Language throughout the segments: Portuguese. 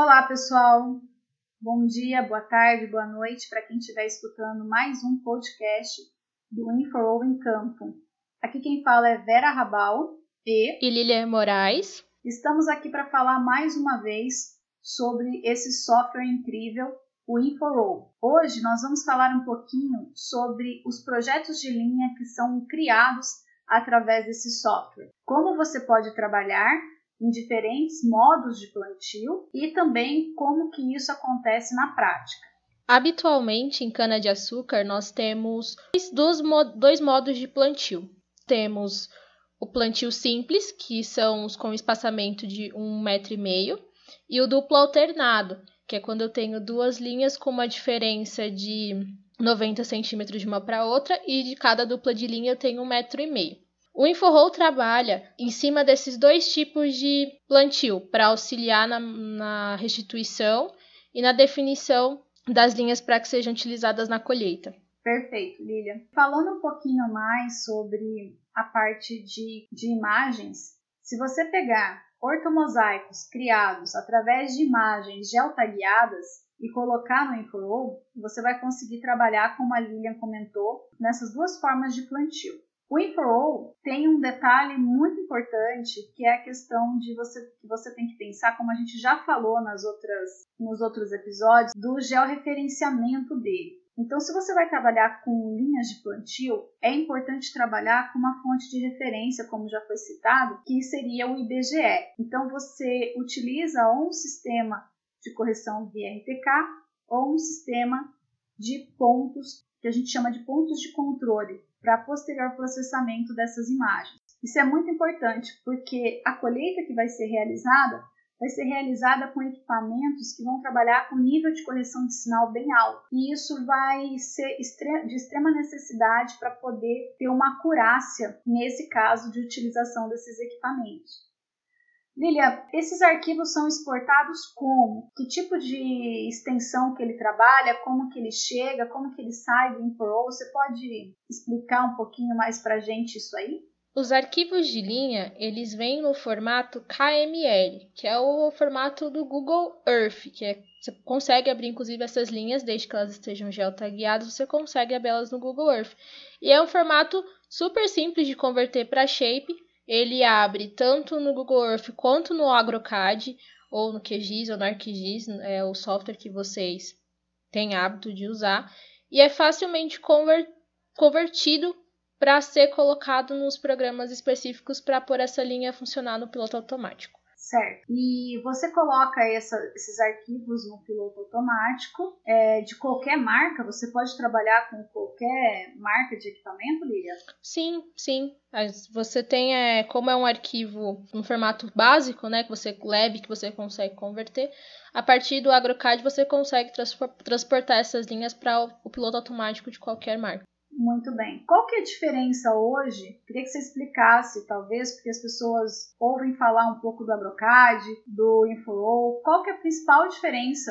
Olá, pessoal. Bom dia, boa tarde, boa noite para quem estiver escutando mais um podcast do InfoRoll em Campo. Aqui quem fala é Vera Rabal e, e Lilia Moraes. Estamos aqui para falar mais uma vez sobre esse software incrível, o InfoRoll. Hoje nós vamos falar um pouquinho sobre os projetos de linha que são criados através desse software. Como você pode trabalhar em diferentes modos de plantio e também como que isso acontece na prática. Habitualmente, em cana-de-açúcar, nós temos dois, dois modos de plantio. Temos o plantio simples, que são os com espaçamento de um metro e meio, e o duplo alternado, que é quando eu tenho duas linhas com uma diferença de 90 centímetros de uma para outra, e de cada dupla de linha eu tenho um metro e meio. O InfoRoll trabalha em cima desses dois tipos de plantio para auxiliar na, na restituição e na definição das linhas para que sejam utilizadas na colheita. Perfeito, Lilian. Falando um pouquinho mais sobre a parte de, de imagens, se você pegar ortomosaicos criados através de imagens geotagueadas e colocar no InfoRoll, você vai conseguir trabalhar, como a Lilian comentou, nessas duas formas de plantio. O InfoRoll tem um detalhe muito importante que é a questão de você que você tem que pensar, como a gente já falou nas outras, nos outros episódios, do georreferenciamento dele. Então, se você vai trabalhar com linhas de plantio, é importante trabalhar com uma fonte de referência, como já foi citado, que seria o IBGE. Então, você utiliza ou um sistema de correção via RTK ou um sistema de pontos, que a gente chama de pontos de controle, para posterior processamento dessas imagens. Isso é muito importante porque a colheita que vai ser realizada vai ser realizada com equipamentos que vão trabalhar com nível de correção de sinal bem alto. E isso vai ser de extrema necessidade para poder ter uma acurácia nesse caso de utilização desses equipamentos. Lilia, esses arquivos são exportados como? Que tipo de extensão que ele trabalha? Como que ele chega? Como que ele sai do InfoRoll? Você pode explicar um pouquinho mais para gente isso aí? Os arquivos de linha, eles vêm no formato KML, que é o formato do Google Earth, que é, você consegue abrir inclusive essas linhas, desde que elas estejam geotagueadas, você consegue abrir elas no Google Earth. E é um formato super simples de converter para Shape, ele abre tanto no Google Earth quanto no AgroCAD, ou no QGIS ou no ArcGIS, é o software que vocês têm hábito de usar, e é facilmente conver convertido para ser colocado nos programas específicos para pôr essa linha funcionar no piloto automático. Certo. E você coloca essa, esses arquivos no piloto automático é, de qualquer marca? Você pode trabalhar com qualquer marca de equipamento, Lilian? Sim, sim. Você tem, é, como é um arquivo no formato básico, né, que você leve, que você consegue converter, a partir do AgroCAD você consegue transportar essas linhas para o piloto automático de qualquer marca. Muito bem. Qual que é a diferença hoje? Queria que você explicasse, talvez, porque as pessoas ouvem falar um pouco do Abrocad, do InfoRoll. Qual que é a principal diferença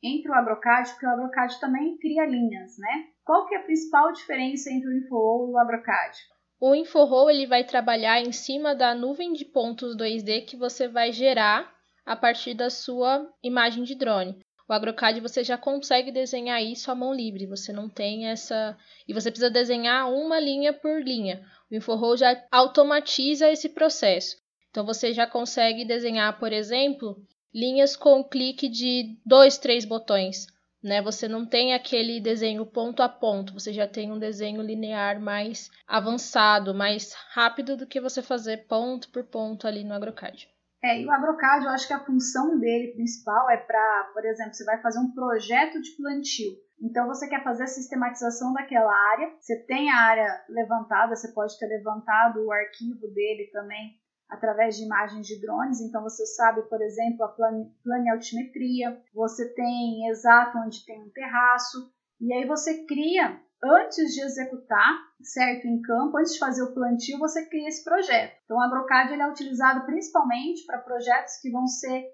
entre o Abrocad, porque o Abrocad também cria linhas, né? Qual que é a principal diferença entre o InfoRoll e o Abrocad? O InfoRoll ele vai trabalhar em cima da nuvem de pontos 2D que você vai gerar a partir da sua imagem de drone. O AgroCAD você já consegue desenhar isso à mão livre, você não tem essa. E você precisa desenhar uma linha por linha. O InfoRoll já automatiza esse processo. Então você já consegue desenhar, por exemplo, linhas com clique de dois, três botões. Né? Você não tem aquele desenho ponto a ponto, você já tem um desenho linear mais avançado, mais rápido do que você fazer ponto por ponto ali no AgroCAD. É, e o AgroCAD, eu acho que a função dele principal é para, por exemplo, você vai fazer um projeto de plantio. Então você quer fazer a sistematização daquela área, você tem a área levantada, você pode ter levantado o arquivo dele também através de imagens de drones, então você sabe, por exemplo, a planialtimetria, você tem exato onde tem um terraço, e aí você cria antes de executar, certo, em campo, antes de fazer o plantio, você cria esse projeto. Então, o AgroCAD ele é utilizado principalmente para projetos que vão ser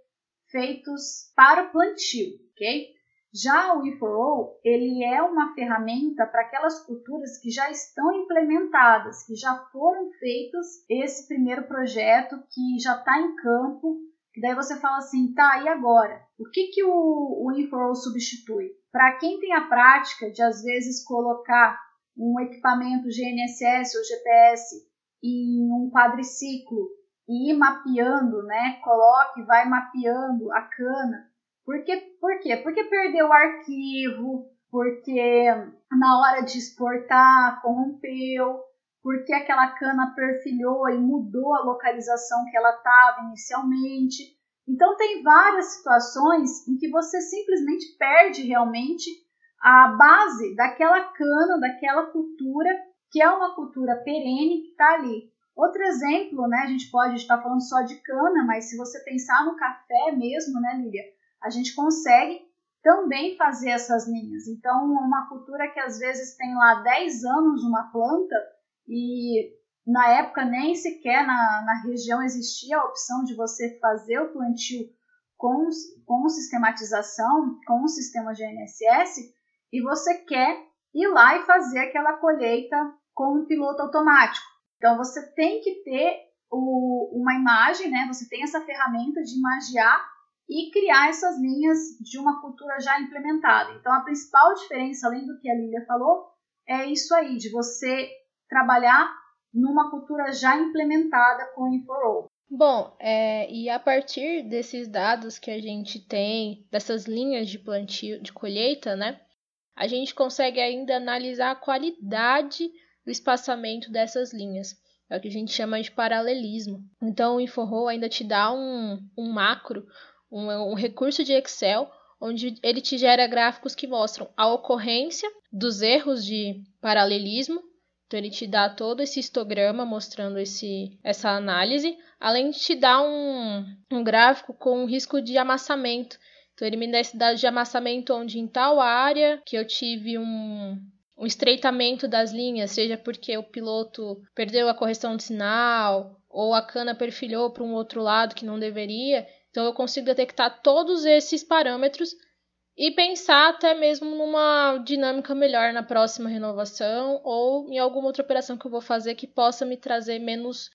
feitos para o plantio, ok? Já o E4O, ele é uma ferramenta para aquelas culturas que já estão implementadas, que já foram feitos esse primeiro projeto, que já está em campo, que daí você fala assim, tá, e agora? O que, que o, o InfoRoll substitui? Para quem tem a prática de, às vezes, colocar um equipamento GNSS ou GPS em um quadriciclo e ir mapeando, né? Coloque, vai mapeando a cana. Por quê? Por quê? Porque perdeu o arquivo, porque na hora de exportar corrompeu, porque aquela cana perfilhou e mudou a localização que ela estava inicialmente. Então tem várias situações em que você simplesmente perde realmente a base daquela cana, daquela cultura, que é uma cultura perene que está ali. Outro exemplo, né, a gente pode estar falando só de cana, mas se você pensar no café mesmo, né, Lília, a gente consegue também fazer essas linhas. Então, uma cultura que às vezes tem lá 10 anos uma planta e na época nem sequer na, na região existia a opção de você fazer o plantio com, com sistematização, com o sistema GNSS, e você quer ir lá e fazer aquela colheita com um piloto automático. Então, você tem que ter o, uma imagem, né? você tem essa ferramenta de imagiar e criar essas linhas de uma cultura já implementada. Então, a principal diferença, além do que a Lília falou, é isso aí, de você trabalhar numa cultura já implementada com o. Bom, é, e a partir desses dados que a gente tem, dessas linhas de plantio, de colheita, né, a gente consegue ainda analisar a qualidade do espaçamento dessas linhas. É o que a gente chama de paralelismo. Então, o InfoRoll ainda te dá um, um macro, um, um recurso de Excel onde ele te gera gráficos que mostram a ocorrência dos erros de paralelismo. Então ele te dá todo esse histograma mostrando esse, essa análise, além de te dar um, um gráfico com risco de amassamento. Então ele me dá esse dado de amassamento onde em tal área que eu tive um, um estreitamento das linhas, seja porque o piloto perdeu a correção de sinal ou a cana perfilhou para um outro lado que não deveria. Então eu consigo detectar todos esses parâmetros e pensar até mesmo numa dinâmica melhor na próxima renovação ou em alguma outra operação que eu vou fazer que possa me trazer menos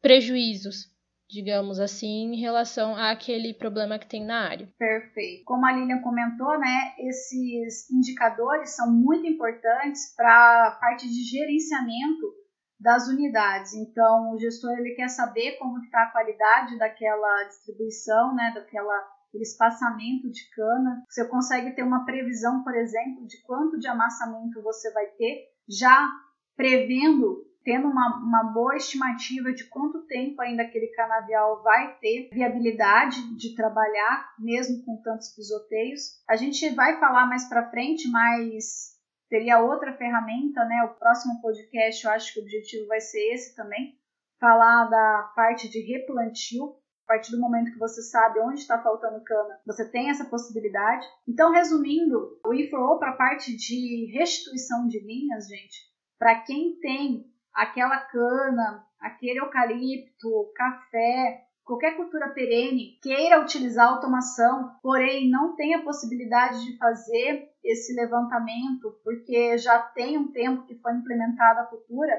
prejuízos, digamos assim, em relação àquele problema que tem na área. Perfeito. Como a Lilian comentou, né, esses indicadores são muito importantes para a parte de gerenciamento das unidades. Então, o gestor ele quer saber como está a qualidade daquela distribuição, né, daquela aquele espaçamento de cana. Você consegue ter uma previsão, por exemplo, de quanto de amassamento você vai ter, já prevendo, tendo uma, uma boa estimativa de quanto tempo ainda aquele canavial vai ter viabilidade de trabalhar, mesmo com tantos pisoteios. A gente vai falar mais para frente, mas teria outra ferramenta, né? O próximo podcast, eu acho que o objetivo vai ser esse também, falar da parte de replantio. Partir do momento que você sabe onde está faltando cana, você tem essa possibilidade. Então, resumindo, o IFRO para a parte de restituição de linhas, gente, para quem tem aquela cana, aquele eucalipto, café, qualquer cultura perene queira utilizar automação, porém não tem a possibilidade de fazer esse levantamento, porque já tem um tempo que foi implementada a cultura,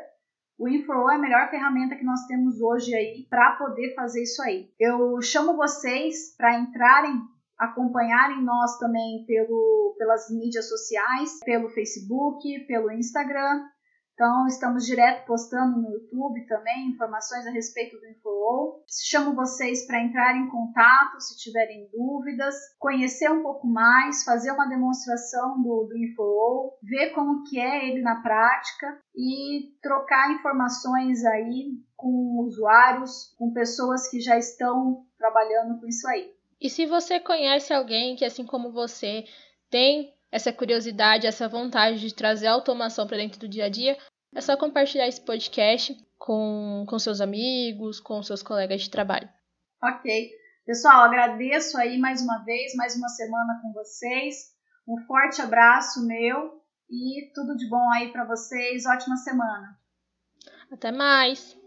o InfoRoll é a melhor ferramenta que nós temos hoje aí para poder fazer isso aí. Eu chamo vocês para entrarem, acompanharem nós também pelo, pelas mídias sociais, pelo Facebook, pelo Instagram, então, estamos direto postando no YouTube também informações a respeito do InfoOwl. Chamo vocês para entrar em contato se tiverem dúvidas, conhecer um pouco mais, fazer uma demonstração do, do InfoOwl, ver como que é ele na prática e trocar informações aí com usuários, com pessoas que já estão trabalhando com isso aí. E se você conhece alguém que, assim como você, tem essa curiosidade, essa vontade de trazer automação para dentro do dia a dia, é só compartilhar esse podcast com, com seus amigos, com seus colegas de trabalho. Ok. Pessoal, agradeço aí mais uma vez, mais uma semana com vocês. Um forte abraço meu e tudo de bom aí para vocês. Ótima semana. Até mais.